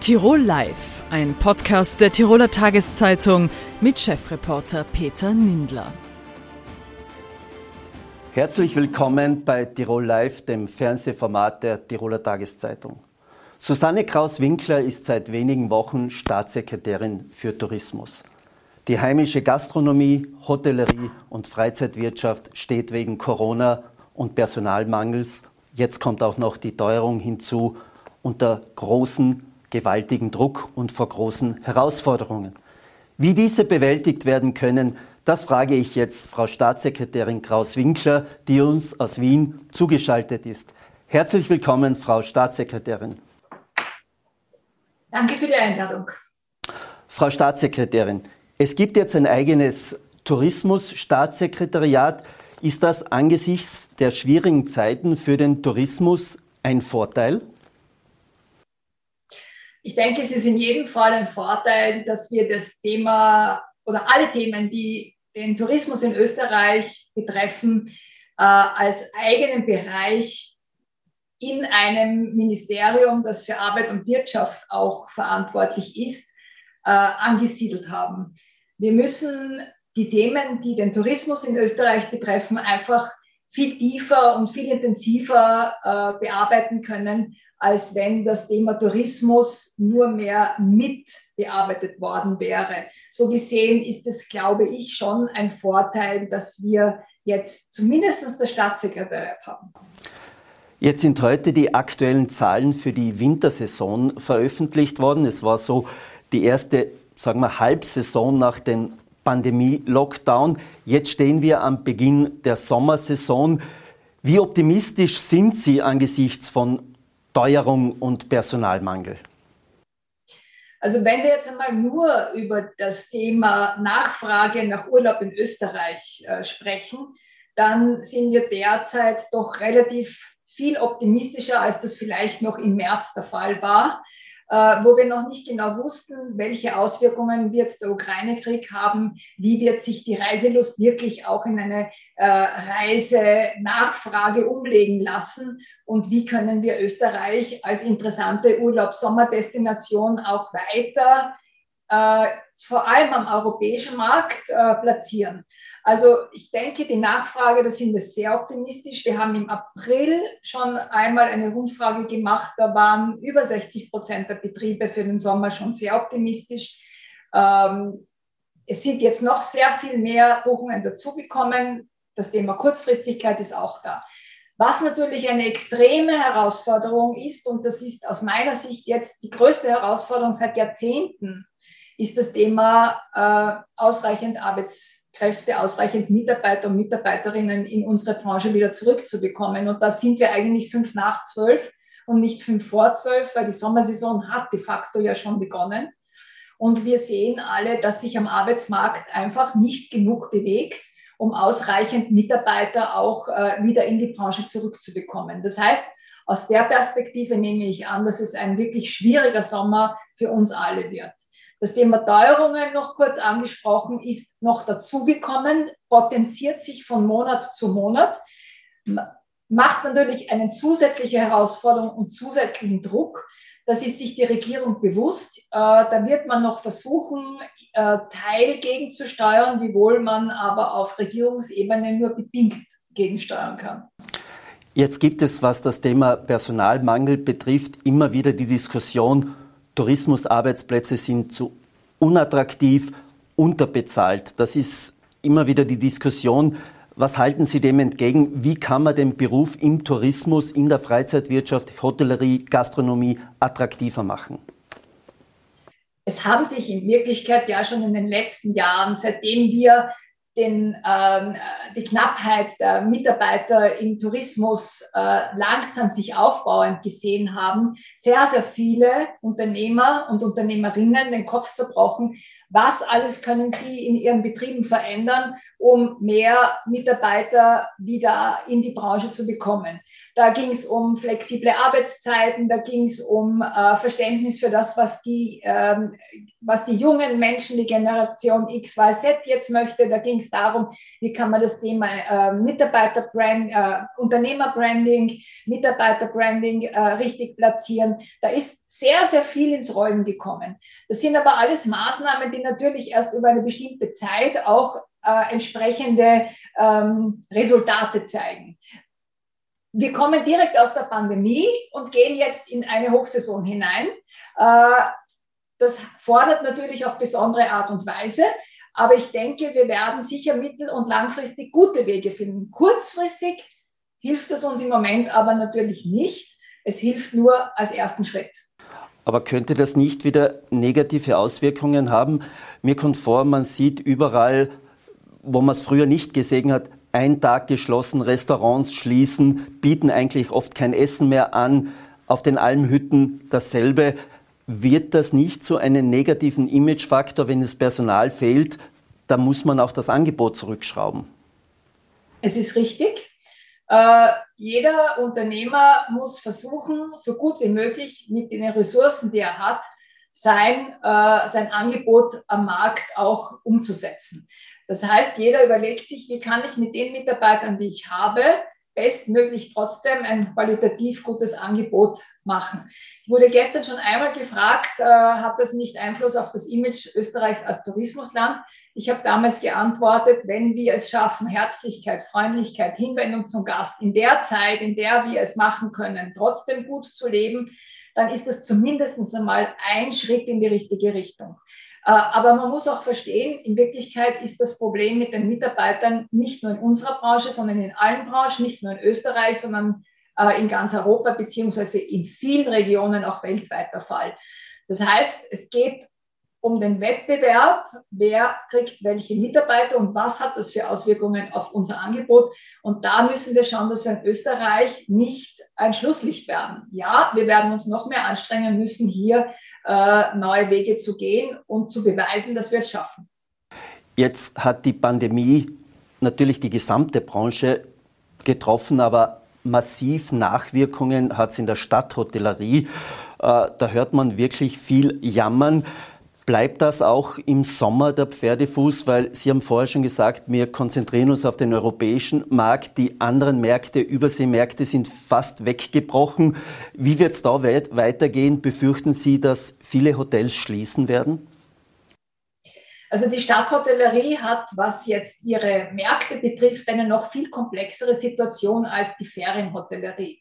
Tirol Live, ein Podcast der Tiroler Tageszeitung mit Chefreporter Peter Nindler. Herzlich willkommen bei Tirol Live, dem Fernsehformat der Tiroler Tageszeitung. Susanne Kraus-Winkler ist seit wenigen Wochen Staatssekretärin für Tourismus. Die heimische Gastronomie, Hotellerie und Freizeitwirtschaft steht wegen Corona und Personalmangels, jetzt kommt auch noch die Teuerung hinzu, unter großen gewaltigen Druck und vor großen Herausforderungen. Wie diese bewältigt werden können, das frage ich jetzt Frau Staatssekretärin Kraus-Winkler, die uns aus Wien zugeschaltet ist. Herzlich willkommen, Frau Staatssekretärin. Danke für die Einladung. Frau Staatssekretärin, es gibt jetzt ein eigenes Tourismusstaatssekretariat. Ist das angesichts der schwierigen Zeiten für den Tourismus ein Vorteil? Ich denke, es ist in jedem Fall ein Vorteil, dass wir das Thema oder alle Themen, die den Tourismus in Österreich betreffen, äh, als eigenen Bereich in einem Ministerium, das für Arbeit und Wirtschaft auch verantwortlich ist, äh, angesiedelt haben. Wir müssen die Themen, die den Tourismus in Österreich betreffen, einfach viel tiefer und viel intensiver äh, bearbeiten können, als wenn das Thema Tourismus nur mehr mit bearbeitet worden wäre. So gesehen ist es, glaube ich, schon ein Vorteil, dass wir jetzt zumindest das Staatssekretariat haben. Jetzt sind heute die aktuellen Zahlen für die Wintersaison veröffentlicht worden. Es war so die erste, sagen wir, Halbsaison nach dem Pandemie-Lockdown. Jetzt stehen wir am Beginn der Sommersaison. Wie optimistisch sind Sie angesichts von Teuerung und Personalmangel? Also wenn wir jetzt einmal nur über das Thema Nachfrage nach Urlaub in Österreich äh, sprechen, dann sind wir derzeit doch relativ viel optimistischer, als das vielleicht noch im März der Fall war. Äh, wo wir noch nicht genau wussten, welche Auswirkungen wird der Ukraine-Krieg haben, wie wird sich die Reiselust wirklich auch in eine äh, Reisenachfrage umlegen lassen und wie können wir Österreich als interessante Urlaubs-Sommerdestination auch weiter vor allem am europäischen Markt äh, platzieren. Also ich denke, die Nachfrage, da sind wir sehr optimistisch. Wir haben im April schon einmal eine Rundfrage gemacht, da waren über 60 Prozent der Betriebe für den Sommer schon sehr optimistisch. Ähm, es sind jetzt noch sehr viel mehr Buchungen dazugekommen. Das Thema Kurzfristigkeit ist auch da. Was natürlich eine extreme Herausforderung ist, und das ist aus meiner Sicht jetzt die größte Herausforderung seit Jahrzehnten, ist das Thema äh, ausreichend Arbeits Kräfte, ausreichend Mitarbeiter und Mitarbeiterinnen in unsere Branche wieder zurückzubekommen. Und da sind wir eigentlich fünf nach zwölf und nicht fünf vor zwölf, weil die Sommersaison hat de facto ja schon begonnen. Und wir sehen alle, dass sich am Arbeitsmarkt einfach nicht genug bewegt, um ausreichend Mitarbeiter auch äh, wieder in die Branche zurückzubekommen. Das heißt, aus der Perspektive nehme ich an, dass es ein wirklich schwieriger Sommer für uns alle wird. Das Thema Teuerungen noch kurz angesprochen ist noch dazugekommen, potenziert sich von Monat zu Monat, macht natürlich eine zusätzliche Herausforderung und zusätzlichen Druck. Das ist sich die Regierung bewusst. Äh, da wird man noch versuchen, äh, Teil gegenzusteuern, wiewohl man aber auf Regierungsebene nur bedingt gegensteuern kann. Jetzt gibt es, was das Thema Personalmangel betrifft, immer wieder die Diskussion, Tourismusarbeitsplätze sind zu unattraktiv, unterbezahlt. Das ist immer wieder die Diskussion. Was halten Sie dem entgegen? Wie kann man den Beruf im Tourismus, in der Freizeitwirtschaft, Hotellerie, Gastronomie attraktiver machen? Es haben sich in Wirklichkeit ja schon in den letzten Jahren, seitdem wir den, äh, die Knappheit der Mitarbeiter im Tourismus äh, langsam sich aufbauend gesehen haben, sehr, sehr viele Unternehmer und Unternehmerinnen den Kopf zerbrochen, Was alles können Sie in Ihren Betrieben verändern, um mehr Mitarbeiter wieder in die Branche zu bekommen? Da ging es um flexible Arbeitszeiten, da ging es um äh, Verständnis für das, was die, ähm, was die jungen Menschen, die Generation X, Y, Z jetzt möchte. Da ging es darum, wie kann man das Thema äh, Mitarbeiterbrand, äh, Unternehmerbranding, Mitarbeiterbranding äh, richtig platzieren. Da ist sehr, sehr viel ins Rollen gekommen. Das sind aber alles Maßnahmen, die natürlich erst über eine bestimmte Zeit auch äh, entsprechende ähm, Resultate zeigen wir kommen direkt aus der Pandemie und gehen jetzt in eine Hochsaison hinein. Äh, das fordert natürlich auf besondere Art und Weise, aber ich denke, wir werden sicher mittel- und langfristig gute Wege finden. Kurzfristig hilft es uns im Moment aber natürlich nicht. Es hilft nur als ersten Schritt. Aber könnte das nicht wieder negative Auswirkungen haben? Mir kommt vor, man sieht überall, wo man es früher nicht gesehen hat, ein Tag geschlossen, Restaurants schließen, bieten eigentlich oft kein Essen mehr an, auf den Almhütten dasselbe. Wird das nicht zu einem negativen Imagefaktor, wenn das Personal fehlt? Da muss man auch das Angebot zurückschrauben. Es ist richtig. Äh, jeder Unternehmer muss versuchen, so gut wie möglich mit den Ressourcen, die er hat, sein, äh, sein Angebot am Markt auch umzusetzen. Das heißt, jeder überlegt sich, wie kann ich mit den Mitarbeitern, die ich habe, bestmöglich trotzdem ein qualitativ gutes Angebot machen. Ich wurde gestern schon einmal gefragt, äh, hat das nicht Einfluss auf das Image Österreichs als Tourismusland? Ich habe damals geantwortet, wenn wir es schaffen, Herzlichkeit, Freundlichkeit, Hinwendung zum Gast in der Zeit, in der wir es machen können, trotzdem gut zu leben, dann ist das zumindest einmal ein Schritt in die richtige Richtung. Äh, aber man muss auch verstehen, in Wirklichkeit ist das Problem mit den Mitarbeitern nicht nur in unserer Branche, sondern in allen Branchen, nicht nur in Österreich, sondern äh, in ganz Europa beziehungsweise in vielen Regionen auch weltweit der Fall. Das heißt, es geht um den Wettbewerb, wer kriegt welche Mitarbeiter und was hat das für Auswirkungen auf unser Angebot. Und da müssen wir schauen, dass wir in Österreich nicht ein Schlusslicht werden. Ja, wir werden uns noch mehr anstrengen müssen, hier äh, neue Wege zu gehen und zu beweisen, dass wir es schaffen. Jetzt hat die Pandemie natürlich die gesamte Branche getroffen, aber massiv Nachwirkungen hat es in der Stadthotellerie. Äh, da hört man wirklich viel Jammern. Bleibt das auch im Sommer der Pferdefuß? Weil Sie haben vorher schon gesagt, wir konzentrieren uns auf den europäischen Markt. Die anderen Märkte, Überseemärkte sind fast weggebrochen. Wie wird es da weitergehen? Befürchten Sie, dass viele Hotels schließen werden? Also die Stadthotellerie hat, was jetzt ihre Märkte betrifft, eine noch viel komplexere Situation als die Ferienhotellerie.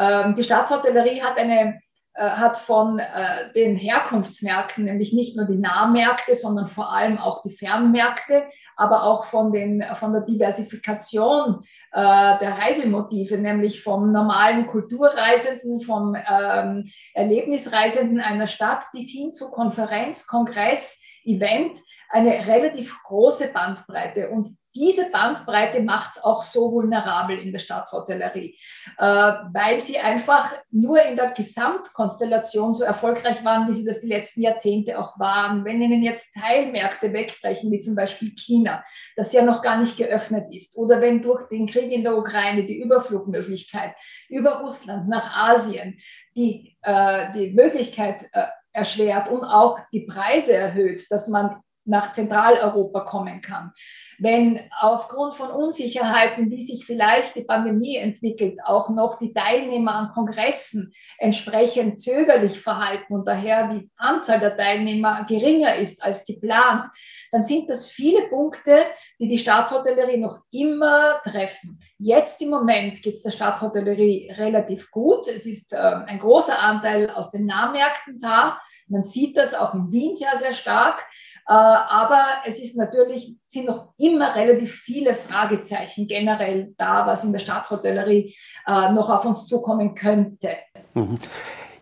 Ähm, die Stadthotellerie hat eine hat von äh, den Herkunftsmärkten, nämlich nicht nur die Nahmärkte, sondern vor allem auch die Fernmärkte, aber auch von, den, von der Diversifikation äh, der Reisemotive, nämlich vom normalen Kulturreisenden, vom ähm, Erlebnisreisenden einer Stadt bis hin zu Konferenz, Kongress, Event, eine relativ große Bandbreite. Und diese Bandbreite macht es auch so vulnerabel in der Stadthotellerie, äh, weil sie einfach nur in der Gesamtkonstellation so erfolgreich waren, wie sie das die letzten Jahrzehnte auch waren. Wenn ihnen jetzt Teilmärkte wegbrechen, wie zum Beispiel China, das ja noch gar nicht geöffnet ist, oder wenn durch den Krieg in der Ukraine die Überflugmöglichkeit über Russland nach Asien die, äh, die Möglichkeit äh, erschwert und auch die Preise erhöht, dass man nach Zentraleuropa kommen kann. Wenn aufgrund von Unsicherheiten, wie sich vielleicht die Pandemie entwickelt, auch noch die Teilnehmer an Kongressen entsprechend zögerlich verhalten und daher die Anzahl der Teilnehmer geringer ist als geplant, dann sind das viele Punkte, die die Staatshotellerie noch immer treffen. Jetzt im Moment geht es der Staatshotellerie relativ gut. Es ist äh, ein großer Anteil aus den Nahmärkten da. Man sieht das auch in Wien sehr, sehr stark. Äh, aber es ist natürlich, sind noch immer relativ viele Fragezeichen generell da, was in der Stadthotellerie äh, noch auf uns zukommen könnte. Mhm.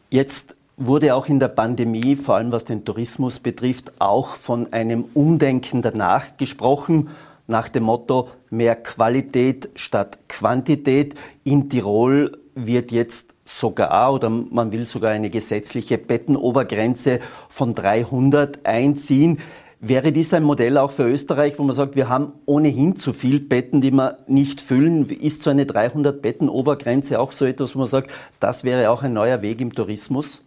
Jetzt wurde auch in der Pandemie, vor allem was den Tourismus betrifft, auch von einem Umdenken danach gesprochen, nach dem Motto mehr Qualität statt Quantität. In Tirol wird jetzt sogar oder man will sogar eine gesetzliche Bettenobergrenze von 300 einziehen. Wäre dies ein Modell auch für Österreich, wo man sagt, wir haben ohnehin zu viel Betten, die wir nicht füllen? Ist so eine 300 Betten Obergrenze auch so etwas, wo man sagt, das wäre auch ein neuer Weg im Tourismus?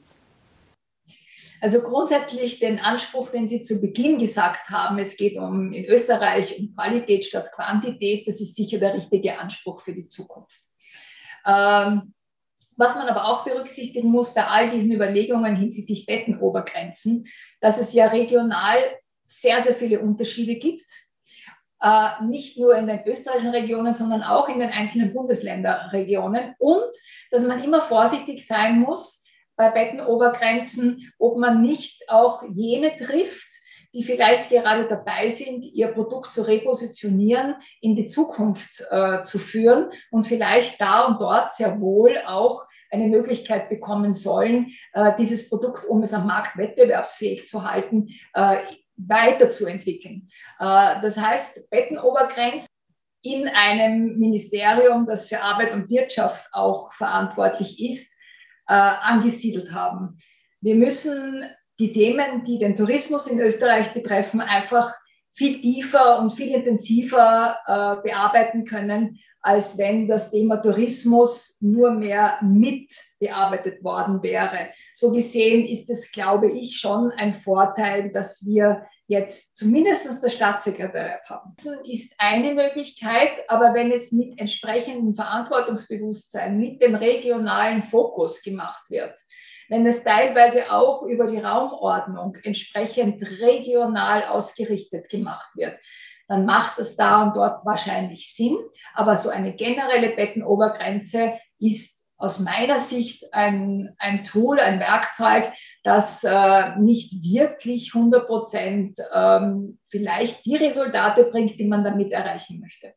Also grundsätzlich den Anspruch, den Sie zu Beginn gesagt haben, es geht um in Österreich um Qualität statt Quantität, das ist sicher der richtige Anspruch für die Zukunft. Ähm, was man aber auch berücksichtigen muss bei all diesen Überlegungen hinsichtlich Bettenobergrenzen, dass es ja regional sehr, sehr viele Unterschiede gibt. Äh, nicht nur in den österreichischen Regionen, sondern auch in den einzelnen Bundesländerregionen. Und dass man immer vorsichtig sein muss bei Bettenobergrenzen, ob man nicht auch jene trifft, die vielleicht gerade dabei sind, ihr Produkt zu repositionieren, in die Zukunft äh, zu führen und vielleicht da und dort sehr wohl auch eine Möglichkeit bekommen sollen, äh, dieses Produkt, um es am Markt wettbewerbsfähig zu halten, äh, weiterzuentwickeln. Äh, das heißt, Bettenobergrenzen in einem Ministerium, das für Arbeit und Wirtschaft auch verantwortlich ist, angesiedelt haben. Wir müssen die Themen, die den Tourismus in Österreich betreffen, einfach viel tiefer und viel intensiver bearbeiten können, als wenn das Thema Tourismus nur mehr mit bearbeitet worden wäre. So gesehen ist es, glaube ich, schon ein Vorteil, dass wir jetzt zumindest das Staatssekretariat haben. Das ist eine Möglichkeit, aber wenn es mit entsprechendem Verantwortungsbewusstsein, mit dem regionalen Fokus gemacht wird, wenn es teilweise auch über die Raumordnung entsprechend regional ausgerichtet gemacht wird, dann macht es da und dort wahrscheinlich Sinn. Aber so eine generelle Bettenobergrenze ist aus meiner Sicht ein, ein Tool, ein Werkzeug, das äh, nicht wirklich 100 Prozent ähm, vielleicht die Resultate bringt, die man damit erreichen möchte.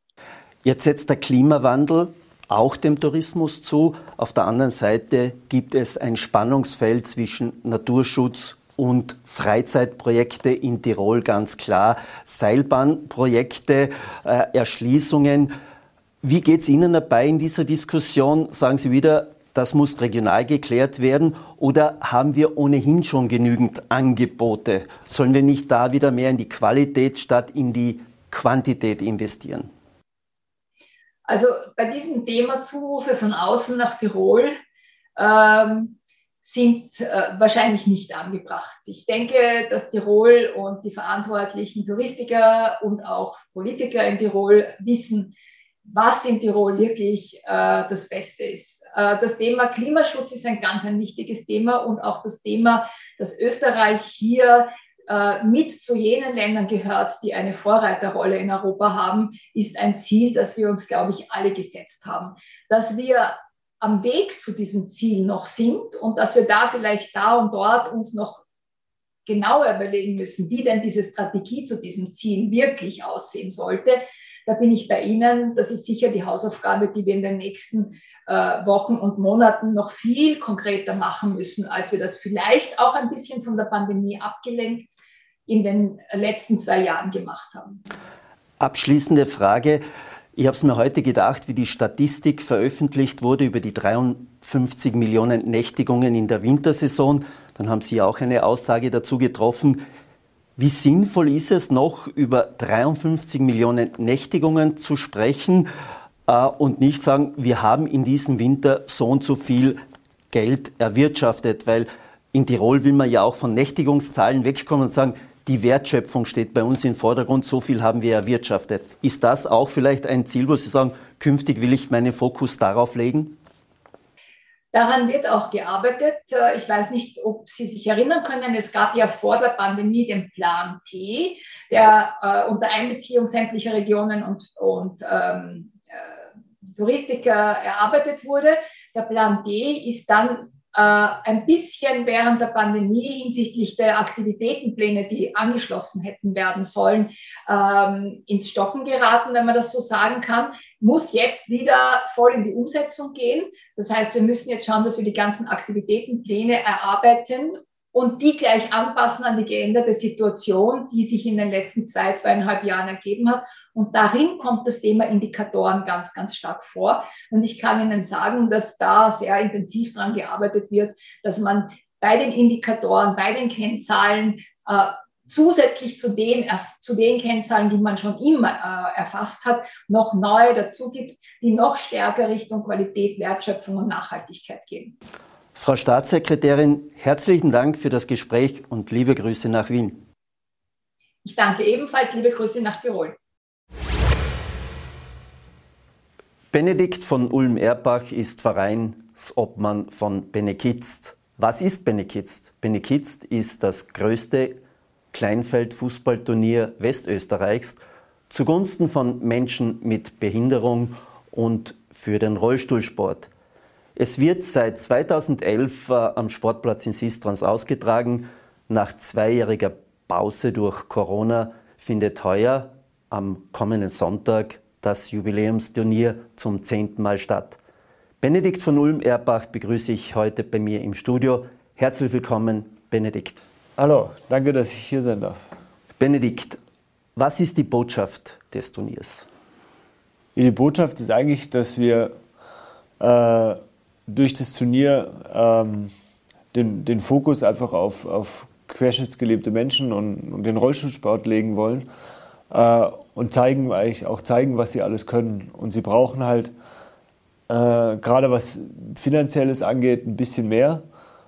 Jetzt setzt der Klimawandel auch dem Tourismus zu. Auf der anderen Seite gibt es ein Spannungsfeld zwischen Naturschutz und Freizeitprojekte in Tirol ganz klar, Seilbahnprojekte, äh, Erschließungen. Wie geht es Ihnen dabei in dieser Diskussion? Sagen Sie wieder, das muss regional geklärt werden oder haben wir ohnehin schon genügend Angebote? Sollen wir nicht da wieder mehr in die Qualität statt in die Quantität investieren? Also bei diesem Thema Zurufe von außen nach Tirol ähm, sind äh, wahrscheinlich nicht angebracht. Ich denke, dass Tirol und die verantwortlichen Touristiker und auch Politiker in Tirol wissen, was in Tirol wirklich äh, das Beste ist. Äh, das Thema Klimaschutz ist ein ganz ein wichtiges Thema und auch das Thema, dass Österreich hier äh, mit zu jenen Ländern gehört, die eine Vorreiterrolle in Europa haben, ist ein Ziel, das wir uns, glaube ich, alle gesetzt haben. Dass wir am Weg zu diesem Ziel noch sind und dass wir da vielleicht da und dort uns noch genauer überlegen müssen, wie denn diese Strategie zu diesem Ziel wirklich aussehen sollte. Da bin ich bei Ihnen. Das ist sicher die Hausaufgabe, die wir in den nächsten äh, Wochen und Monaten noch viel konkreter machen müssen, als wir das vielleicht auch ein bisschen von der Pandemie abgelenkt in den letzten zwei Jahren gemacht haben. Abschließende Frage. Ich habe es mir heute gedacht, wie die Statistik veröffentlicht wurde über die 53 Millionen Nächtigungen in der Wintersaison. Dann haben Sie auch eine Aussage dazu getroffen. Wie sinnvoll ist es noch, über 53 Millionen Nächtigungen zu sprechen äh, und nicht sagen, wir haben in diesem Winter so und so viel Geld erwirtschaftet? Weil in Tirol will man ja auch von Nächtigungszahlen wegkommen und sagen, die Wertschöpfung steht bei uns im Vordergrund, so viel haben wir erwirtschaftet. Ist das auch vielleicht ein Ziel, wo Sie sagen, künftig will ich meinen Fokus darauf legen? Daran wird auch gearbeitet. Äh, ich weiß nicht, ob Sie sich erinnern können, es gab ja vor der Pandemie den Plan T, der äh, unter Einbeziehung sämtlicher Regionen und, und ähm, äh, Touristiker erarbeitet wurde. Der Plan D ist dann ein bisschen während der Pandemie hinsichtlich der Aktivitätenpläne, die angeschlossen hätten werden sollen, ähm, ins Stocken geraten, wenn man das so sagen kann, muss jetzt wieder voll in die Umsetzung gehen. Das heißt, wir müssen jetzt schauen, dass wir die ganzen Aktivitätenpläne erarbeiten und die gleich anpassen an die geänderte Situation, die sich in den letzten zwei, zweieinhalb Jahren ergeben hat und darin kommt das Thema Indikatoren ganz, ganz stark vor. Und ich kann Ihnen sagen, dass da sehr intensiv daran gearbeitet wird, dass man bei den Indikatoren, bei den Kennzahlen äh, zusätzlich zu den, zu den Kennzahlen, die man schon immer äh, erfasst hat, noch neue dazu gibt, die noch stärker Richtung Qualität, Wertschöpfung und Nachhaltigkeit gehen. Frau Staatssekretärin, herzlichen Dank für das Gespräch und liebe Grüße nach Wien. Ich danke ebenfalls, liebe Grüße nach Tirol. Benedikt von Ulm-Erbach ist Vereinsobmann von Benekitzt. Was ist Benekitzt? Benekitzt ist das größte Kleinfeld-Fußballturnier Westösterreichs zugunsten von Menschen mit Behinderung und für den Rollstuhlsport. Es wird seit 2011 äh, am Sportplatz in Sistrans ausgetragen. Nach zweijähriger Pause durch Corona findet heuer am kommenden Sonntag das Jubiläumsturnier zum zehnten Mal statt. Benedikt von Ulm-Erbach begrüße ich heute bei mir im Studio. Herzlich willkommen, Benedikt. Hallo, danke, dass ich hier sein darf. Benedikt, was ist die Botschaft des Turniers? Die Botschaft ist eigentlich, dass wir äh, durch das Turnier ähm, den, den Fokus einfach auf, auf querschnittsgelebte Menschen und, und den Rollstuhlsport legen wollen äh, und zeigen eigentlich auch zeigen, was sie alles können. Und sie brauchen halt äh, gerade was finanzielles angeht ein bisschen mehr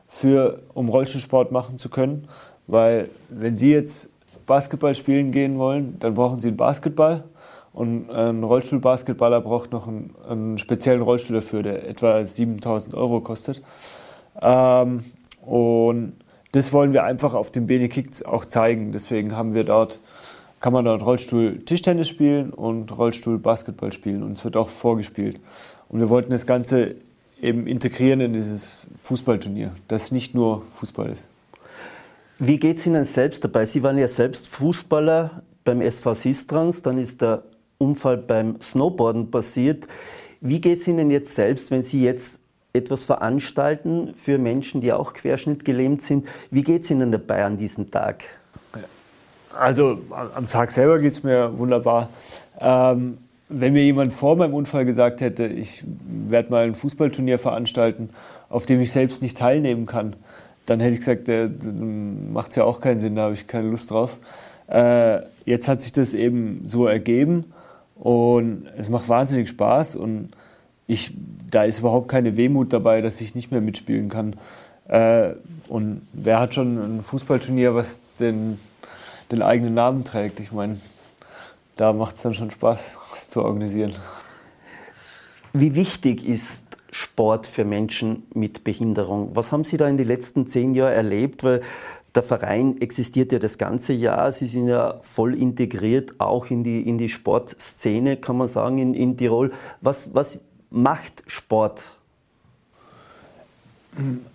für um Rollstuhlsport machen zu können, weil wenn sie jetzt Basketball spielen gehen wollen, dann brauchen sie einen Basketball und ein Rollstuhlbasketballer braucht noch einen, einen speziellen Rollstuhl dafür, der etwa 7000 Euro kostet. Ähm, und das wollen wir einfach auf dem Benekicks auch zeigen. Deswegen haben wir dort, kann man dort Rollstuhl Tischtennis spielen und Rollstuhl Basketball spielen. Und es wird auch vorgespielt. Und wir wollten das Ganze eben integrieren in dieses Fußballturnier, das nicht nur Fußball ist. Wie geht es Ihnen selbst dabei? Sie waren ja selbst Fußballer beim SV Sistrans, dann ist der Unfall beim Snowboarden passiert. Wie geht es Ihnen jetzt selbst, wenn Sie jetzt etwas veranstalten für Menschen, die auch querschnittgelähmt sind? Wie geht es Ihnen dabei an diesem Tag? Also am Tag selber geht es mir wunderbar. Ähm, wenn mir jemand vor meinem Unfall gesagt hätte, ich werde mal ein Fußballturnier veranstalten, auf dem ich selbst nicht teilnehmen kann, dann hätte ich gesagt, äh, macht es ja auch keinen Sinn, da habe ich keine Lust drauf. Äh, jetzt hat sich das eben so ergeben und es macht wahnsinnig Spaß und ich, da ist überhaupt keine Wehmut dabei, dass ich nicht mehr mitspielen kann. Äh, und wer hat schon ein Fußballturnier, was den, den eigenen Namen trägt? Ich meine, da macht es dann schon Spaß, das zu organisieren. Wie wichtig ist Sport für Menschen mit Behinderung? Was haben Sie da in den letzten zehn Jahren erlebt? Weil der Verein existiert ja das ganze Jahr. Sie sind ja voll integriert, auch in die, in die Sportszene, kann man sagen, in, in Tirol. Was, was macht Sport?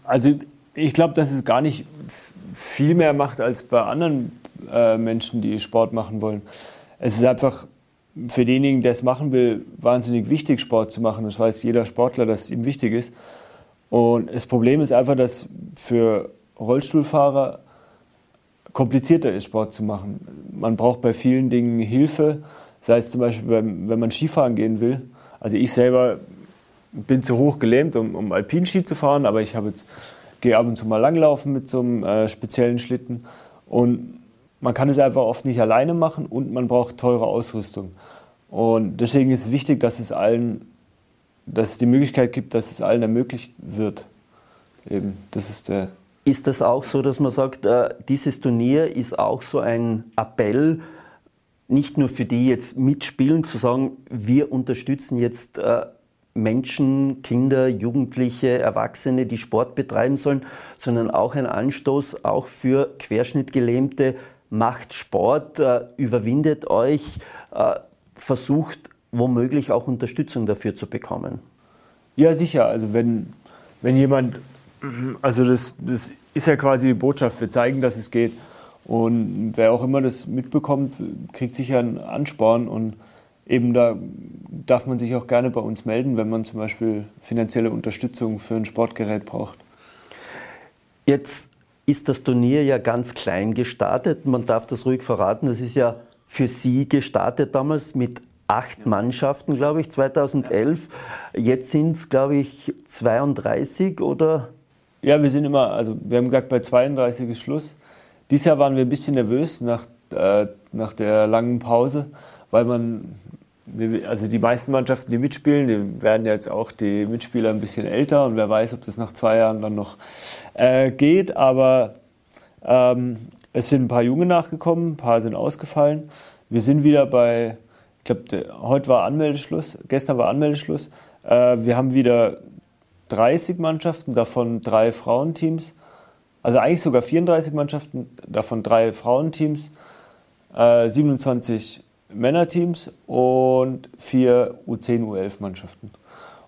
Also ich glaube, dass es gar nicht viel mehr macht als bei anderen äh, Menschen, die Sport machen wollen. Es ist einfach für denjenigen, der es machen will, wahnsinnig wichtig, Sport zu machen. Das weiß jeder Sportler, dass es ihm wichtig ist. Und das Problem ist einfach, dass für Rollstuhlfahrer komplizierter ist, Sport zu machen. Man braucht bei vielen Dingen Hilfe, sei es zum Beispiel, beim, wenn man Skifahren gehen will. Also ich selber bin zu hoch gelähmt, um, um Alpinski zu fahren, aber ich gehe ab und zu mal langlaufen mit so einem äh, speziellen Schlitten. Und man kann es einfach oft nicht alleine machen und man braucht teure Ausrüstung. Und deswegen ist es wichtig, dass es allen, dass es die Möglichkeit gibt, dass es allen ermöglicht wird. Eben, das ist der ist das auch so, dass man sagt, äh, dieses Turnier ist auch so ein Appell, nicht nur für die jetzt mitspielen, zu sagen, wir unterstützen jetzt äh, Menschen, Kinder, Jugendliche, Erwachsene, die Sport betreiben sollen, sondern auch ein Anstoß auch für Querschnittgelähmte, macht Sport, äh, überwindet euch, äh, versucht womöglich auch Unterstützung dafür zu bekommen. Ja, sicher. Also wenn, wenn jemand. Also das, das ist ja quasi die Botschaft. Wir zeigen, dass es geht. Und wer auch immer das mitbekommt, kriegt sicher einen Ansporn. Und eben da darf man sich auch gerne bei uns melden, wenn man zum Beispiel finanzielle Unterstützung für ein Sportgerät braucht. Jetzt ist das Turnier ja ganz klein gestartet. Man darf das ruhig verraten. Das ist ja für Sie gestartet damals mit acht Mannschaften, glaube ich, 2011. Jetzt sind es, glaube ich, 32 oder ja, wir sind immer, also wir haben gesagt, bei 32 ist Schluss. Dieses Jahr waren wir ein bisschen nervös nach, äh, nach der langen Pause, weil man, also die meisten Mannschaften, die mitspielen, die werden jetzt auch die Mitspieler ein bisschen älter und wer weiß, ob das nach zwei Jahren dann noch äh, geht. Aber ähm, es sind ein paar Junge nachgekommen, ein paar sind ausgefallen. Wir sind wieder bei, ich glaube, heute war Anmeldeschluss, gestern war Anmeldeschluss. Äh, wir haben wieder 30 Mannschaften, davon drei Frauenteams. Also eigentlich sogar 34 Mannschaften, davon drei Frauenteams, äh, 27 Männerteams und vier U10, U11 Mannschaften.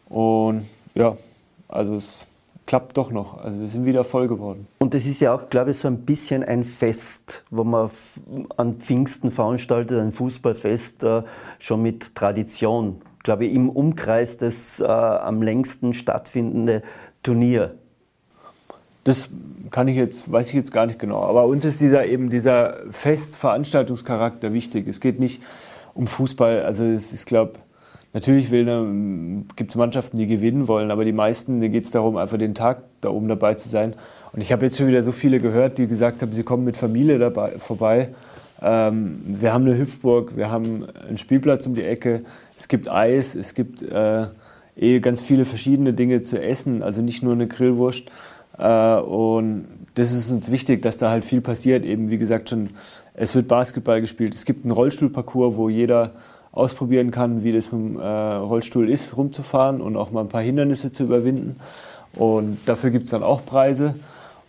Und ja, also es klappt doch noch. Also wir sind wieder voll geworden. Und es ist ja auch, glaube ich, so ein bisschen ein Fest, wo man an Pfingsten veranstaltet, ein Fußballfest äh, schon mit Tradition. Glaube ich, im Umkreis des äh, am längsten stattfindende Turnier. Das kann ich jetzt, weiß ich jetzt gar nicht genau. Aber uns ist dieser eben dieser Festveranstaltungscharakter wichtig. Es geht nicht um Fußball. Also es ist, glaube natürlich gibt es Mannschaften, die gewinnen wollen, aber die meisten, geht es darum, einfach den Tag da oben dabei zu sein. Und ich habe jetzt schon wieder so viele gehört, die gesagt haben, sie kommen mit Familie dabei vorbei. Ähm, wir haben eine Hüpfburg, wir haben einen Spielplatz um die Ecke, es gibt Eis, es gibt äh, eh ganz viele verschiedene Dinge zu essen, also nicht nur eine Grillwurst. Äh, und das ist uns wichtig, dass da halt viel passiert. Eben wie gesagt schon, es wird Basketball gespielt. Es gibt einen Rollstuhlparcours, wo jeder ausprobieren kann, wie das mit dem äh, Rollstuhl ist, rumzufahren und auch mal ein paar Hindernisse zu überwinden. Und dafür gibt es dann auch Preise.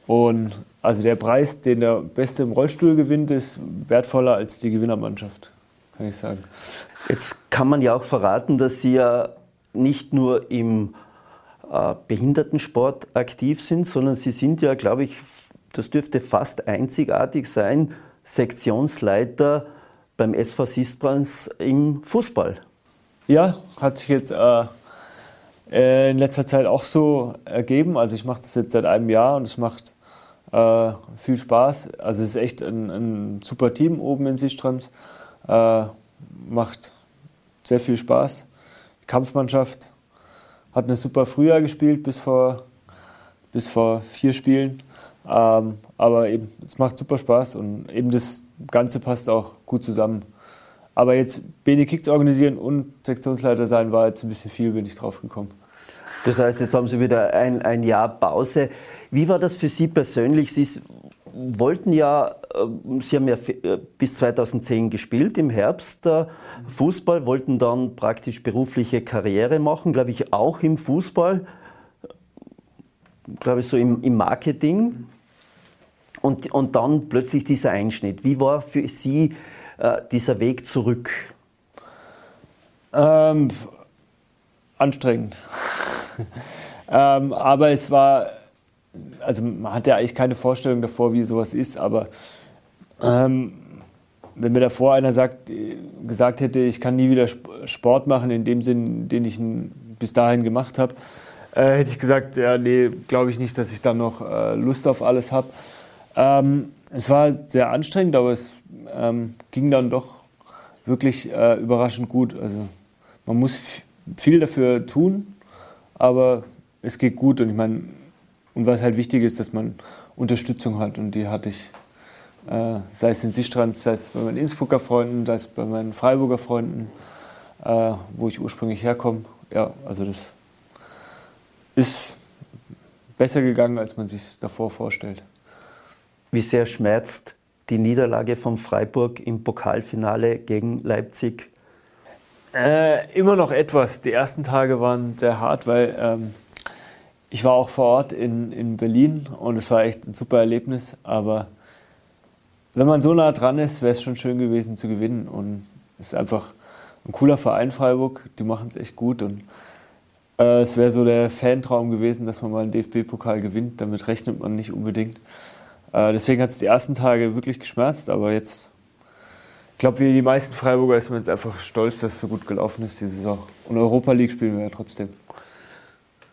Und also der Preis, den der Beste im Rollstuhl gewinnt, ist wertvoller als die Gewinnermannschaft, kann ich sagen. Jetzt kann man ja auch verraten, dass Sie ja nicht nur im äh, Behindertensport aktiv sind, sondern Sie sind ja, glaube ich, das dürfte fast einzigartig sein, Sektionsleiter beim SV Sistbrans im Fußball. Ja, hat sich jetzt äh, äh, in letzter Zeit auch so ergeben. Also ich mache das jetzt seit einem Jahr und es macht äh, viel Spaß. Also es ist echt ein, ein super Team oben in Sistrans. Äh, macht sehr viel Spaß. Die Kampfmannschaft hat eine super Frühjahr gespielt bis vor, bis vor vier Spielen. Ähm, aber eben, es macht super Spaß und eben das Ganze passt auch gut zusammen. Aber jetzt BD Kicks organisieren und Sektionsleiter sein war jetzt ein bisschen viel, bin ich drauf gekommen. Das heißt, jetzt haben Sie wieder ein, ein Jahr Pause. Wie war das für Sie persönlich? Sie wollten ja, äh, Sie haben ja äh, bis 2010 gespielt im Herbst äh, Fußball, wollten dann praktisch berufliche Karriere machen, glaube ich auch im Fußball, glaube ich so im, im Marketing. Und, und dann plötzlich dieser Einschnitt. Wie war für Sie äh, dieser Weg zurück? Ähm, anstrengend. ähm, aber es war also man hat ja eigentlich keine Vorstellung davor, wie sowas ist, aber ähm, wenn mir davor einer sagt, gesagt hätte, ich kann nie wieder Sport machen, in dem Sinn, den ich bis dahin gemacht habe, äh, hätte ich gesagt, ja, nee, glaube ich nicht, dass ich dann noch äh, Lust auf alles habe. Ähm, es war sehr anstrengend, aber es ähm, ging dann doch wirklich äh, überraschend gut. Also man muss viel dafür tun, aber es geht gut und ich meine, und was halt wichtig ist, dass man Unterstützung hat und die hatte ich, äh, sei es in Sistrand, sei es bei meinen Innsbrucker Freunden, sei es bei meinen Freiburger Freunden, äh, wo ich ursprünglich herkomme. Ja, also das ist besser gegangen, als man sich davor vorstellt. Wie sehr schmerzt die Niederlage von Freiburg im Pokalfinale gegen Leipzig? Äh, immer noch etwas. Die ersten Tage waren sehr hart, weil ähm, ich war auch vor Ort in, in Berlin und es war echt ein super Erlebnis. Aber wenn man so nah dran ist, wäre es schon schön gewesen zu gewinnen. Und es ist einfach ein cooler Verein Freiburg. Die machen es echt gut. Und äh, es wäre so der Fantraum gewesen, dass man mal einen DFB-Pokal gewinnt. Damit rechnet man nicht unbedingt. Äh, deswegen hat es die ersten Tage wirklich geschmerzt. Aber jetzt, ich glaube, wie die meisten Freiburger ist man jetzt einfach stolz, dass es so gut gelaufen ist, die Saison. Und Europa League spielen wir ja trotzdem.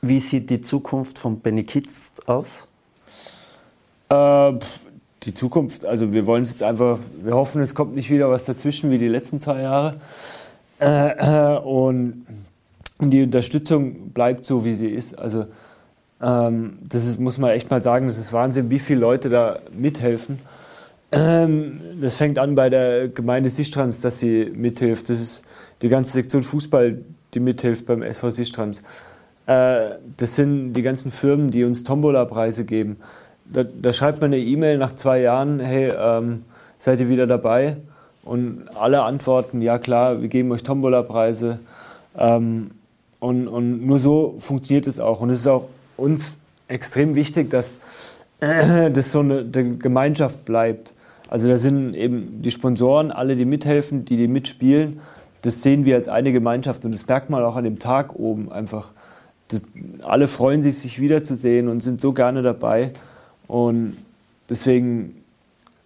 Wie sieht die Zukunft von Benny Kids aus? Äh, die Zukunft, also wir wollen es jetzt einfach, wir hoffen, es kommt nicht wieder was dazwischen wie die letzten zwei Jahre. Äh, äh, und die Unterstützung bleibt so, wie sie ist. Also ähm, das ist, muss man echt mal sagen, das ist Wahnsinn, wie viele Leute da mithelfen. Ähm, das fängt an bei der Gemeinde Sistrans, dass sie mithilft. Das ist die ganze Sektion Fußball, die mithilft beim SV Sistrans. Äh, das sind die ganzen Firmen, die uns Tombola-Preise geben. Da, da, schreibt man eine E-Mail nach zwei Jahren, hey, ähm, seid ihr wieder dabei? Und alle antworten, ja klar, wir geben euch Tombola-Preise. Ähm, und, und nur so funktioniert es auch. Und es ist auch uns extrem wichtig, dass äh, das so eine, eine Gemeinschaft bleibt. Also da sind eben die Sponsoren, alle, die mithelfen, die, die mitspielen. Das sehen wir als eine Gemeinschaft und das merkt man auch an dem Tag oben einfach. Das, alle freuen sich, sich wiederzusehen und sind so gerne dabei. Und deswegen,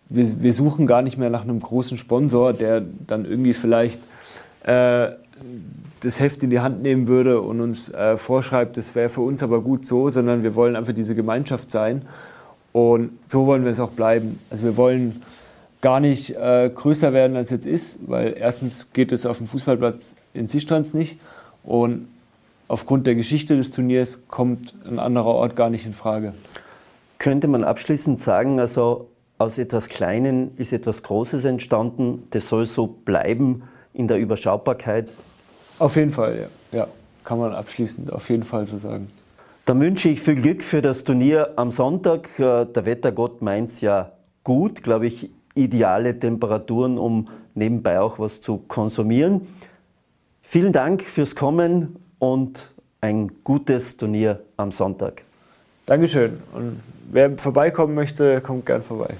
wir, wir suchen gar nicht mehr nach einem großen Sponsor, der dann irgendwie vielleicht äh, das Heft in die Hand nehmen würde und uns äh, vorschreibt, das wäre für uns aber gut so, sondern wir wollen einfach diese Gemeinschaft sein. Und so wollen wir es auch bleiben. Also wir wollen gar nicht äh, größer werden, als es jetzt ist, weil erstens geht es auf dem Fußballplatz in Sistrans nicht und aufgrund der Geschichte des Turniers kommt ein anderer Ort gar nicht in Frage. Könnte man abschließend sagen, also aus etwas Kleinen ist etwas Großes entstanden, das soll so bleiben in der Überschaubarkeit? Auf jeden Fall, ja. ja. Kann man abschließend auf jeden Fall so sagen. Dann wünsche ich viel Glück für das Turnier am Sonntag. Äh, der Wettergott meint es ja gut, glaube ich, ideale Temperaturen, um nebenbei auch was zu konsumieren. Vielen Dank fürs Kommen und ein gutes Turnier am Sonntag. Dankeschön. Und wer vorbeikommen möchte, kommt gern vorbei.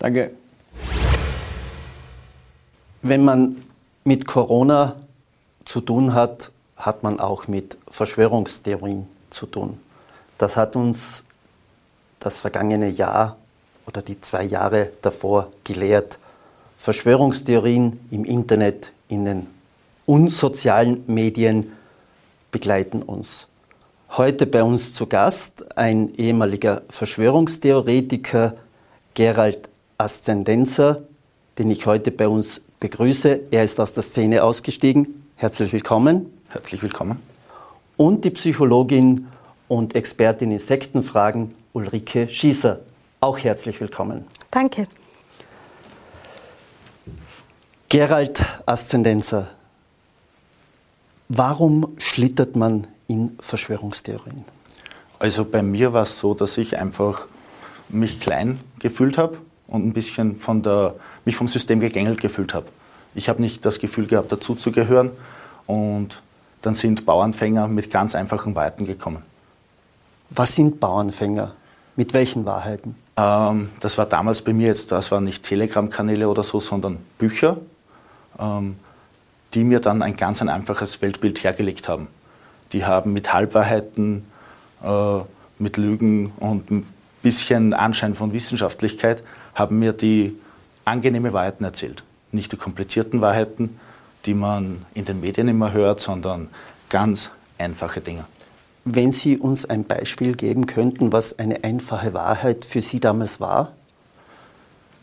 Danke. Wenn man mit Corona zu tun hat, hat man auch mit Verschwörungstheorien zu tun. Das hat uns das vergangene Jahr oder die zwei Jahre davor gelehrt. Verschwörungstheorien im Internet, in den unsozialen Medien begleiten uns. Heute bei uns zu Gast ein ehemaliger Verschwörungstheoretiker, Gerald Ascendenzer, den ich heute bei uns begrüße. Er ist aus der Szene ausgestiegen. Herzlich willkommen. Herzlich willkommen. Und die Psychologin und Expertin in Sektenfragen Ulrike Schießer. Auch herzlich willkommen. Danke. Gerald Aszendenzer, warum schlittert man in Verschwörungstheorien? Also bei mir war es so, dass ich einfach mich klein gefühlt habe und ein bisschen von der, mich vom System gegängelt gefühlt habe. Ich habe nicht das Gefühl gehabt, dazuzugehören und dann sind Bauernfänger mit ganz einfachen Wahrheiten gekommen. Was sind Bauernfänger? Mit welchen Wahrheiten? Ähm, das war damals bei mir jetzt, das waren nicht Telegram-Kanäle oder so, sondern Bücher, ähm, die mir dann ein ganz ein einfaches Weltbild hergelegt haben. Die haben mit Halbwahrheiten, äh, mit Lügen und ein bisschen Anschein von Wissenschaftlichkeit, haben mir die angenehme Wahrheiten erzählt. Nicht die komplizierten Wahrheiten, die man in den Medien immer hört, sondern ganz einfache Dinge. Wenn Sie uns ein Beispiel geben könnten, was eine einfache Wahrheit für Sie damals war?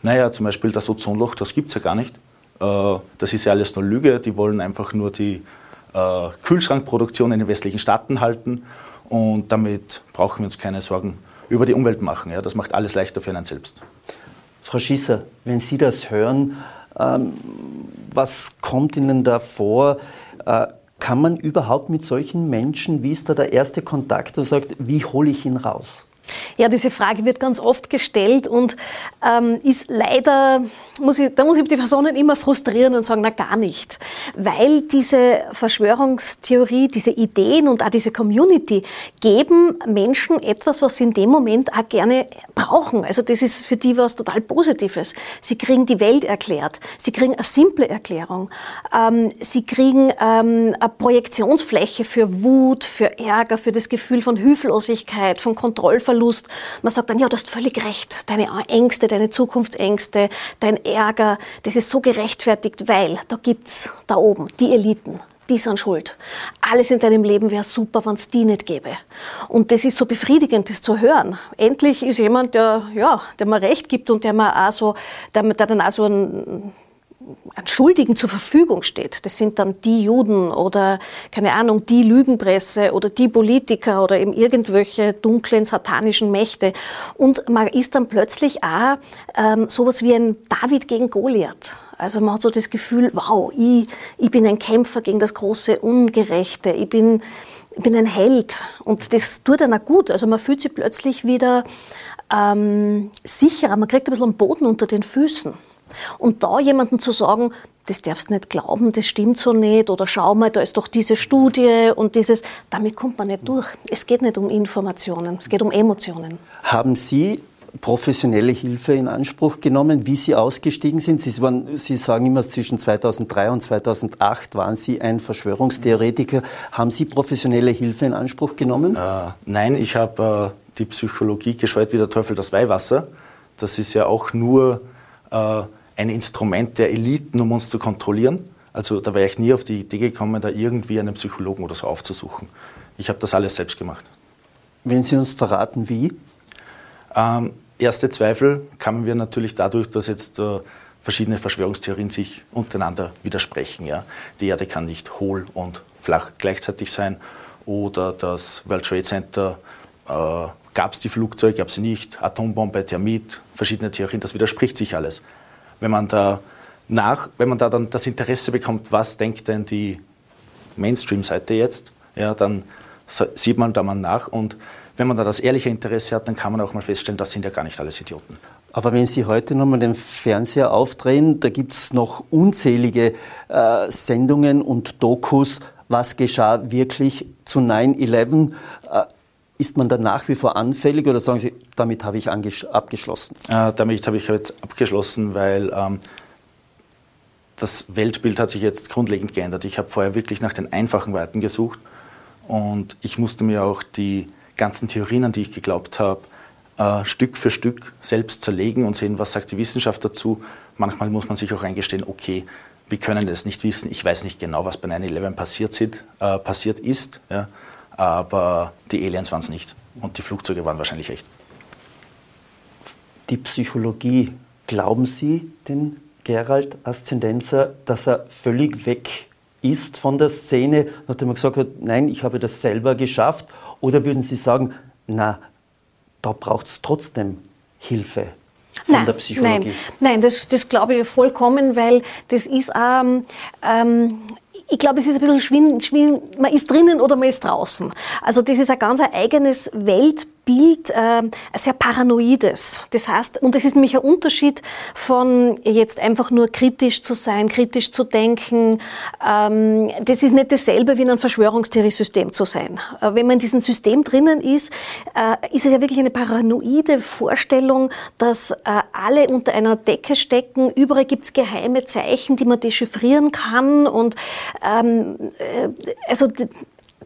Naja, zum Beispiel das Ozonloch, das gibt es ja gar nicht. Äh, das ist ja alles nur Lüge. Die wollen einfach nur die äh, Kühlschrankproduktion in den westlichen Staaten halten und damit brauchen wir uns keine Sorgen über die Umwelt machen. Ja, das macht alles leichter für einen selbst. Frau Schisser, wenn Sie das hören, was kommt Ihnen da vor? Äh, kann man überhaupt mit solchen Menschen, wie ist da der erste Kontakt, der sagt, wie hole ich ihn raus? Ja, diese Frage wird ganz oft gestellt und ähm, ist leider, muss ich, da muss ich die Personen immer frustrieren und sagen, na gar nicht. Weil diese Verschwörungstheorie, diese Ideen und auch diese Community geben Menschen etwas, was sie in dem Moment auch gerne brauchen. Also das ist für die was total Positives. Sie kriegen die Welt erklärt. Sie kriegen eine simple Erklärung. Ähm, sie kriegen ähm, eine Projektionsfläche für Wut, für Ärger, für das Gefühl von Hilflosigkeit, von Kontrollverlust Verlust. Man sagt dann, ja, du hast völlig recht. Deine Ängste, deine Zukunftsängste, dein Ärger, das ist so gerechtfertigt, weil da gibt's da oben die Eliten. Die sind schuld. Alles in deinem Leben wäre super, wenn es die nicht gäbe. Und das ist so befriedigend, das zu hören. Endlich ist jemand, der, ja, der mir recht gibt und der mir auch so, der, der dann auch so ein, an Schuldigen zur Verfügung steht. Das sind dann die Juden oder, keine Ahnung, die Lügenpresse oder die Politiker oder eben irgendwelche dunklen satanischen Mächte. Und man ist dann plötzlich auch ähm, sowas wie ein David gegen Goliath. Also man hat so das Gefühl, wow, ich, ich bin ein Kämpfer gegen das große Ungerechte. Ich bin, ich bin ein Held. Und das tut auch gut. Also man fühlt sich plötzlich wieder ähm, sicherer. Man kriegt ein bisschen Boden unter den Füßen. Und da jemandem zu sagen, das darfst du nicht glauben, das stimmt so nicht, oder schau mal, da ist doch diese Studie und dieses, damit kommt man nicht durch. Es geht nicht um Informationen, es geht um Emotionen. Haben Sie professionelle Hilfe in Anspruch genommen, wie Sie ausgestiegen sind? Sie, waren, Sie sagen immer, zwischen 2003 und 2008 waren Sie ein Verschwörungstheoretiker. Haben Sie professionelle Hilfe in Anspruch genommen? Äh, nein, ich habe äh, die Psychologie geschweit wie der Teufel das Weihwasser. Das ist ja auch nur äh, ein Instrument der Eliten, um uns zu kontrollieren. Also da wäre ich nie auf die Idee gekommen, da irgendwie einen Psychologen oder so aufzusuchen. Ich habe das alles selbst gemacht. Wenn Sie uns verraten, wie? Ähm, erste Zweifel kamen wir natürlich dadurch, dass jetzt äh, verschiedene Verschwörungstheorien sich untereinander widersprechen. Ja? Die Erde kann nicht hohl und flach gleichzeitig sein oder das World Trade Center äh, gab es die Flugzeuge, gab es sie nicht, Atombombe, Thermit, verschiedene Theorien, das widerspricht sich alles. Wenn man da nach, wenn man da dann das Interesse bekommt, was denkt denn die Mainstream-Seite jetzt, ja, dann sieht man da mal nach und wenn man da das ehrliche Interesse hat, dann kann man auch mal feststellen, das sind ja gar nicht alles Idioten. Aber wenn Sie heute nochmal den Fernseher aufdrehen, da gibt es noch unzählige äh, Sendungen und Dokus, was geschah wirklich zu 9-11. Äh, ist man da nach wie vor anfällig oder sagen Sie, damit habe ich abgeschlossen? Äh, damit habe ich jetzt abgeschlossen, weil ähm, das Weltbild hat sich jetzt grundlegend geändert. Ich habe vorher wirklich nach den einfachen Weiten gesucht und ich musste mir auch die ganzen Theorien, an die ich geglaubt habe, äh, Stück für Stück selbst zerlegen und sehen, was sagt die Wissenschaft dazu. Manchmal muss man sich auch eingestehen, okay, wir können das nicht wissen. Ich weiß nicht genau, was bei 9-11 passiert, äh, passiert ist, ja, aber die Aliens waren es nicht und die Flugzeuge waren wahrscheinlich echt. Die Psychologie, glauben Sie den Gerald Aszendenzer, dass er völlig weg ist von der Szene, nachdem er gesagt hat, nein, ich habe das selber geschafft? Oder würden Sie sagen, na, da braucht es trotzdem Hilfe von nein, der Psychologie? Nein, nein das, das glaube ich vollkommen, weil das ist ähm, ähm, ich glaube, es ist ein bisschen schwierig, man ist drinnen oder man ist draußen. Also das ist ein ganz eigenes Weltbild Bild äh, sehr paranoides. Das heißt, und es ist nämlich ein Unterschied von jetzt einfach nur kritisch zu sein, kritisch zu denken. Ähm, das ist nicht dasselbe wie in einem Verschwörungstheoriesystem zu sein. Äh, wenn man in diesem System drinnen ist, äh, ist es ja wirklich eine paranoide Vorstellung, dass äh, alle unter einer Decke stecken. Überall gibt es geheime Zeichen, die man dechiffrieren kann. Und ähm, äh, also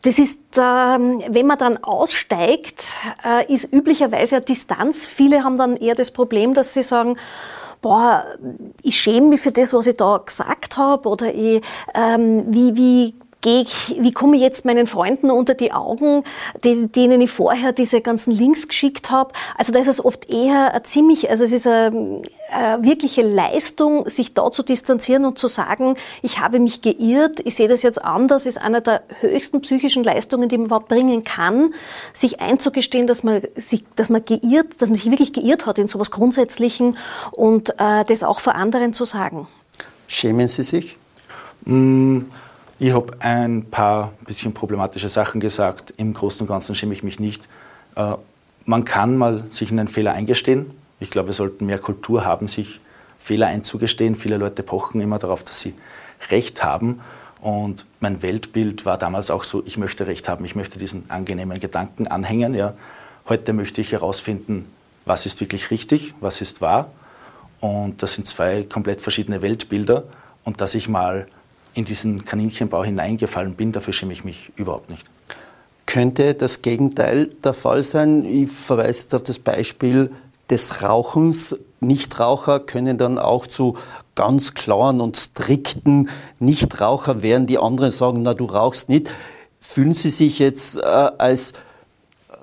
das ist, ähm, wenn man dann aussteigt, äh, ist üblicherweise eine Distanz. Viele haben dann eher das Problem, dass sie sagen, boah, ich schäme mich für das, was ich da gesagt habe oder ich, ähm, wie, wie gehe ich, wie komme ich jetzt meinen Freunden unter die Augen, die, denen ich vorher diese ganzen Links geschickt habe. Also da ist es oft eher ziemlich, also es ist eine, eine wirkliche Leistung, sich da zu distanzieren und zu sagen, ich habe mich geirrt, ich sehe das jetzt anders, ist einer der höchsten psychischen Leistungen, die man überhaupt bringen kann, sich einzugestehen, dass man sich, dass man geirrt, dass man sich wirklich geirrt hat in sowas Grundsätzlichen und äh, das auch vor anderen zu sagen. Schämen Sie sich? Mm. Ich habe ein paar bisschen problematische Sachen gesagt. Im Großen und Ganzen schäme ich mich nicht. Äh, man kann mal sich in einen Fehler eingestehen. Ich glaube, wir sollten mehr Kultur haben, sich Fehler einzugestehen. Viele Leute pochen immer darauf, dass sie Recht haben. Und mein Weltbild war damals auch so, ich möchte Recht haben, ich möchte diesen angenehmen Gedanken anhängen. Ja. Heute möchte ich herausfinden, was ist wirklich richtig, was ist wahr. Und das sind zwei komplett verschiedene Weltbilder. Und dass ich mal in diesen Kaninchenbau hineingefallen bin, dafür schäme ich mich überhaupt nicht. Könnte das Gegenteil der Fall sein? Ich verweise jetzt auf das Beispiel des Rauchens. Nichtraucher können dann auch zu ganz klaren und strikten Nichtraucher werden, die anderen sagen, na du rauchst nicht. Fühlen Sie sich jetzt äh, als,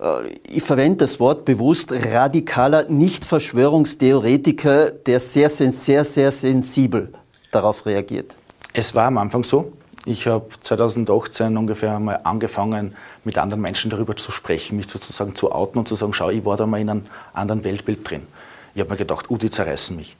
äh, ich verwende das Wort bewusst, radikaler Nicht-Verschwörungstheoretiker, der sehr, sehr, sehr, sehr sensibel darauf reagiert? Es war am Anfang so. Ich habe 2018 ungefähr mal angefangen, mit anderen Menschen darüber zu sprechen, mich sozusagen zu outen und zu sagen, schau, ich war da mal in einem anderen Weltbild drin. Ich habe mir gedacht, uh, die zerreißen mich.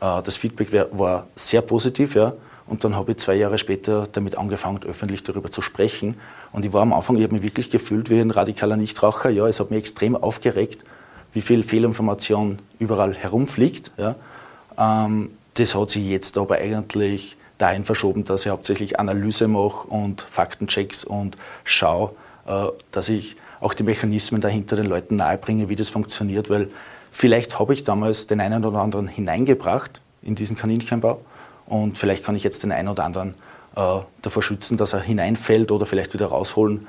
Äh, das Feedback war sehr positiv, ja. Und dann habe ich zwei Jahre später damit angefangen, öffentlich darüber zu sprechen. Und ich war am Anfang, ich habe mich wirklich gefühlt wie ein radikaler Nichtraucher. Ja, es hat mich extrem aufgeregt, wie viel Fehlinformation überall herumfliegt. Ja. Ähm, das hat sich jetzt aber eigentlich dahin verschoben, dass ich hauptsächlich Analyse mache und Faktenchecks und schaue, äh, dass ich auch die Mechanismen dahinter den Leuten nahebringe, wie das funktioniert, weil vielleicht habe ich damals den einen oder anderen hineingebracht in diesen Kaninchenbau und vielleicht kann ich jetzt den einen oder anderen äh, davor schützen, dass er hineinfällt oder vielleicht wieder rausholen.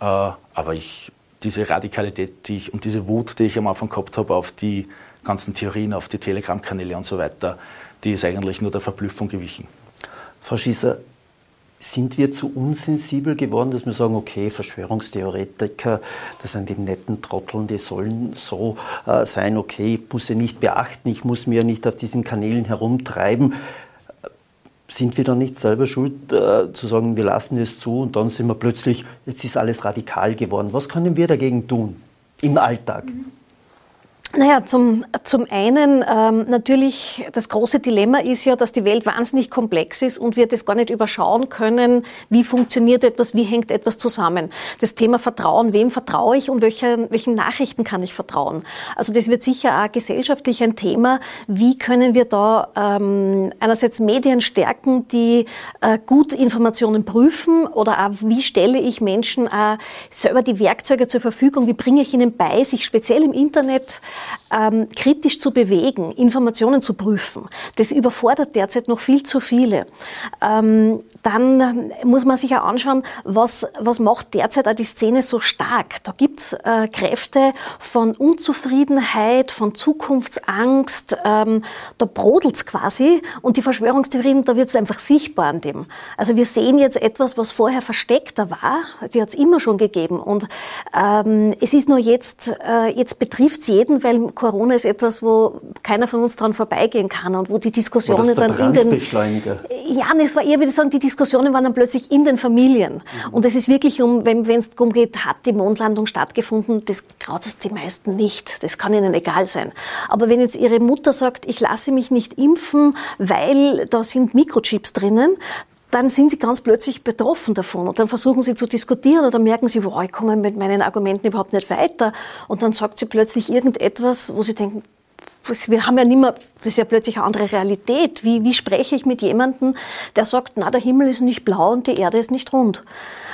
Äh, aber ich, diese Radikalität die ich, und diese Wut, die ich am Anfang gehabt habe auf die ganzen Theorien, auf die Telegram-Kanäle und so weiter, die ist eigentlich nur der Verblüffung gewichen. Frau Schießer, sind wir zu unsensibel geworden, dass wir sagen, okay, Verschwörungstheoretiker, das sind die netten Trotteln, die sollen so äh, sein, okay, ich muss sie nicht beachten, ich muss mir nicht auf diesen Kanälen herumtreiben. Sind wir dann nicht selber schuld, äh, zu sagen, wir lassen es zu und dann sind wir plötzlich, jetzt ist alles radikal geworden. Was können wir dagegen tun im Alltag? Mhm. Naja, zum, zum einen ähm, natürlich, das große Dilemma ist ja, dass die Welt wahnsinnig komplex ist und wir das gar nicht überschauen können, wie funktioniert etwas, wie hängt etwas zusammen. Das Thema Vertrauen, wem vertraue ich und welche, welchen Nachrichten kann ich vertrauen? Also das wird sicher auch gesellschaftlich ein Thema. Wie können wir da ähm, einerseits Medien stärken, die äh, gut Informationen prüfen oder auch wie stelle ich Menschen äh, selber die Werkzeuge zur Verfügung, wie bringe ich ihnen bei, sich speziell im Internet ähm, kritisch zu bewegen, Informationen zu prüfen. Das überfordert derzeit noch viel zu viele. Ähm, dann muss man sich auch anschauen, was, was macht derzeit auch die Szene so stark. Da gibt's äh, Kräfte von Unzufriedenheit, von Zukunftsangst, ähm, da brodelt's quasi und die Verschwörungstheorien, da wird's einfach sichtbar an dem. Also wir sehen jetzt etwas, was vorher versteckter war, die hat's immer schon gegeben und ähm, es ist nur jetzt, äh, jetzt betrifft's jeden, weil Corona ist etwas, wo keiner von uns dran vorbeigehen kann und wo die Diskussionen dann in den ja, es war eher, würde ich sagen, die Diskussionen waren dann plötzlich in den Familien mhm. und es ist wirklich um, wenn es darum geht, hat die Mondlandung stattgefunden, das graut es die meisten nicht. Das kann ihnen egal sein. Aber wenn jetzt ihre Mutter sagt, ich lasse mich nicht impfen, weil da sind Mikrochips drinnen, dann sind sie ganz plötzlich betroffen davon und dann versuchen sie zu diskutieren oder merken sie, wow, ich komme mit meinen Argumenten überhaupt nicht weiter und dann sagt sie plötzlich irgendetwas, wo sie denken, wir haben ja nicht mehr, das ist ja plötzlich eine andere Realität. Wie, wie spreche ich mit jemandem, der sagt, na, der Himmel ist nicht blau und die Erde ist nicht rund?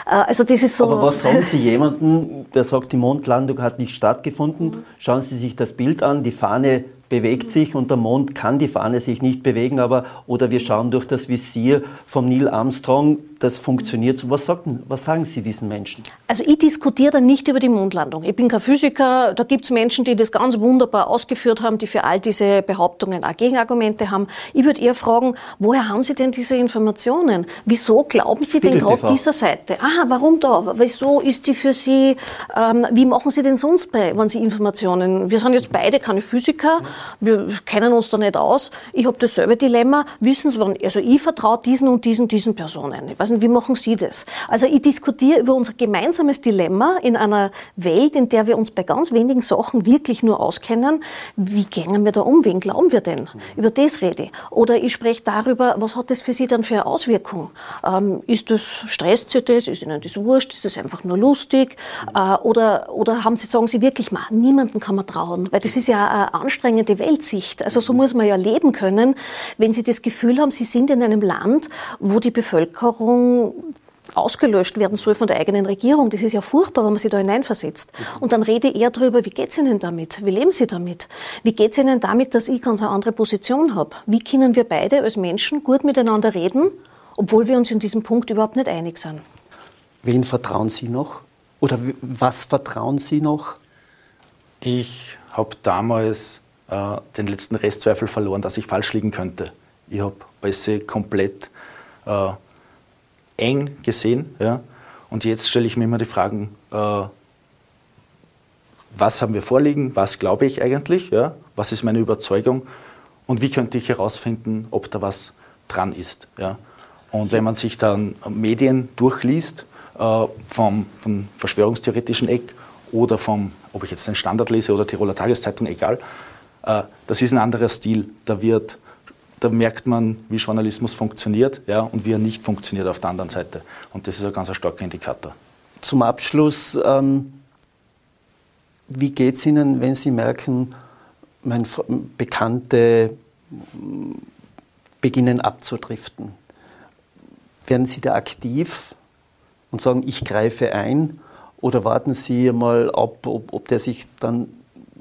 Äh, also das ist so. Aber was sagen Sie jemandem, der sagt, die Mondlandung hat nicht stattgefunden? Schauen Sie sich das Bild an, die Fahne bewegt sich und der Mond kann die Fahne sich nicht bewegen, aber oder wir schauen durch das Visier vom Neil Armstrong, das funktioniert. Was, sagen, was sagen Sie diesen Menschen? Also ich diskutiere dann nicht über die Mondlandung. Ich bin kein Physiker, da gibt es Menschen, die das ganz wunderbar ausgeführt haben, die für all diese Behauptungen auch Gegenargumente haben. Ich würde eher fragen, woher haben Sie denn diese Informationen? Wieso glauben Sie denn gerade dieser Seite? Ah, warum da? Wieso ist die für Sie, ähm, wie machen Sie denn sonst bei, wenn Sie Informationen, wir sind jetzt beide keine Physiker, wir kennen uns da nicht aus. Ich habe dasselbe Dilemma. Wissen Sie, also ich vertraue diesen und diesen, diesen Personen. Ich nicht, wie machen Sie das? Also ich diskutiere über unser gemeinsames Dilemma in einer Welt, in der wir uns bei ganz wenigen Sachen wirklich nur auskennen. Wie gehen wir da um? Wen glauben wir denn? Über das rede ich. Oder ich spreche darüber, was hat das für Sie dann für eine Auswirkung? Ähm, ist das, stresst Sie das? Ist Ihnen das wurscht? Ist das einfach nur lustig? Äh, oder, oder haben Sie, sagen Sie wirklich mal, niemanden kann man trauen? Weil das ist ja eine anstrengende anstrengende Weltsicht. Also so muss man ja leben können, wenn Sie das Gefühl haben, Sie sind in einem Land, wo die Bevölkerung ausgelöscht werden soll von der eigenen Regierung. Das ist ja furchtbar, wenn man sich da hineinversetzt. Und dann rede ich eher darüber, wie geht es Ihnen damit? Wie leben Sie damit? Wie geht es Ihnen damit, dass ich ganz eine andere Position habe? Wie können wir beide als Menschen gut miteinander reden, obwohl wir uns in diesem Punkt überhaupt nicht einig sind? Wen vertrauen Sie noch? Oder was vertrauen Sie noch? Ich habe damals äh, den letzten Restzweifel verloren, dass ich falsch liegen könnte. Ich habe alles komplett äh, eng gesehen. Ja? Und jetzt stelle ich mir immer die Fragen, äh, was haben wir vorliegen, was glaube ich eigentlich, ja? was ist meine Überzeugung und wie könnte ich herausfinden, ob da was dran ist. Ja. Und wenn man sich dann Medien durchliest, äh, vom, vom verschwörungstheoretischen Eck oder vom, ob ich jetzt den Standard lese oder Tiroler Tageszeitung, egal, äh, das ist ein anderer Stil. Da wird da merkt man, wie Journalismus funktioniert ja, und wie er nicht funktioniert auf der anderen Seite. Und das ist ein ganz starker Indikator. Zum Abschluss, ähm, wie geht es Ihnen, wenn Sie merken, mein Bekannte beginnen abzudriften? Werden Sie da aktiv und sagen, ich greife ein? Oder warten Sie mal ab, ob, ob der sich dann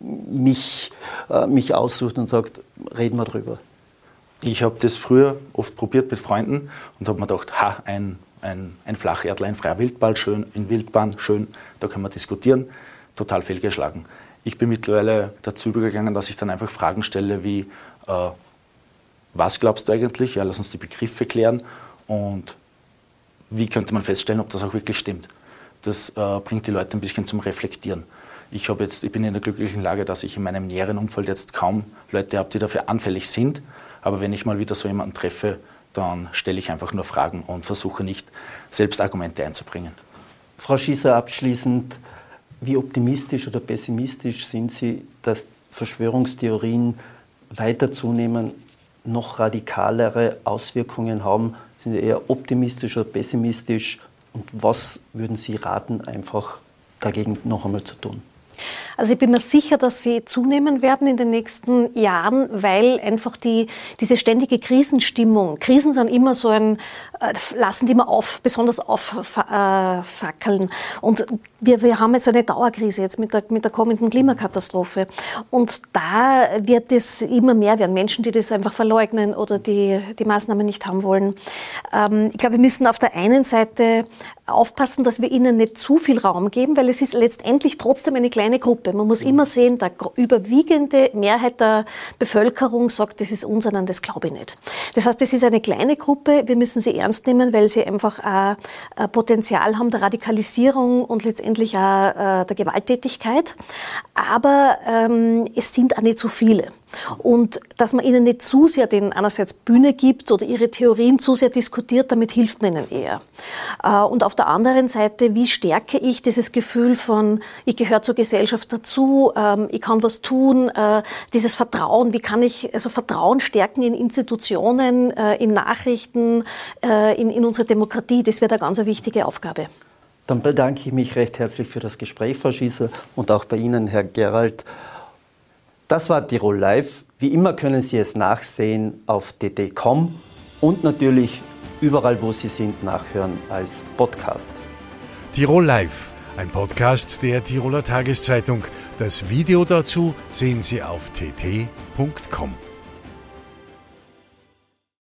mich, äh, mich aussucht und sagt, reden wir drüber? Ich habe das früher oft probiert mit Freunden und habe mir gedacht, ha, ein, ein, ein Flacherdler, ein freier Wildball, schön, in Wildbahn, schön, da können wir diskutieren. Total fehlgeschlagen. Ich bin mittlerweile dazu übergegangen, dass ich dann einfach Fragen stelle wie, äh, was glaubst du eigentlich? Ja, lass uns die Begriffe klären und wie könnte man feststellen, ob das auch wirklich stimmt. Das äh, bringt die Leute ein bisschen zum Reflektieren. Ich, jetzt, ich bin in der glücklichen Lage, dass ich in meinem näheren Umfeld jetzt kaum Leute habe, die dafür anfällig sind. Aber wenn ich mal wieder so jemanden treffe, dann stelle ich einfach nur Fragen und versuche nicht, selbst Argumente einzubringen. Frau Schießer, abschließend, wie optimistisch oder pessimistisch sind Sie, dass Verschwörungstheorien weiter zunehmen, noch radikalere Auswirkungen haben? Sind Sie eher optimistisch oder pessimistisch? Und was würden Sie raten, einfach dagegen noch einmal zu tun? Also ich bin mir sicher, dass sie zunehmen werden in den nächsten Jahren, weil einfach die, diese ständige Krisenstimmung, Krisen sind immer so ein, äh, lassen die immer auf, besonders auffackeln. Und wir, wir haben jetzt eine Dauerkrise jetzt mit der, mit der kommenden Klimakatastrophe. Und da wird es immer mehr werden. Menschen, die das einfach verleugnen oder die die Maßnahmen nicht haben wollen. Ähm, ich glaube, wir müssen auf der einen Seite aufpassen, dass wir ihnen nicht zu viel Raum geben, weil es ist letztendlich trotzdem eine kleine Gruppe. Man muss immer sehen, der überwiegende Mehrheit der Bevölkerung sagt, das ist unser, das glaube ich nicht. Das heißt, es ist eine kleine Gruppe. Wir müssen sie ernst nehmen, weil sie einfach ein Potenzial haben der Radikalisierung und letztendlich auch äh, der Gewalttätigkeit. Aber ähm, es sind auch nicht so viele. Und dass man ihnen nicht zu sehr den einerseits Bühne gibt oder ihre Theorien zu sehr diskutiert, damit hilft man ihnen eher. Äh, und auf der anderen Seite, wie stärke ich dieses Gefühl von, ich gehöre zur Gesellschaft dazu, ähm, ich kann was tun, äh, dieses Vertrauen, wie kann ich also Vertrauen stärken in Institutionen, äh, in Nachrichten, in, in unsere Demokratie, das wäre eine ganz wichtige Aufgabe. Dann bedanke ich mich recht herzlich für das Gespräch, Frau Schießer, und auch bei Ihnen, Herr Gerald. Das war Tirol Live. Wie immer können Sie es nachsehen auf dd.com und natürlich überall, wo Sie sind, nachhören als Podcast. Tirol Live, ein Podcast der Tiroler Tageszeitung. Das Video dazu sehen Sie auf tt.com.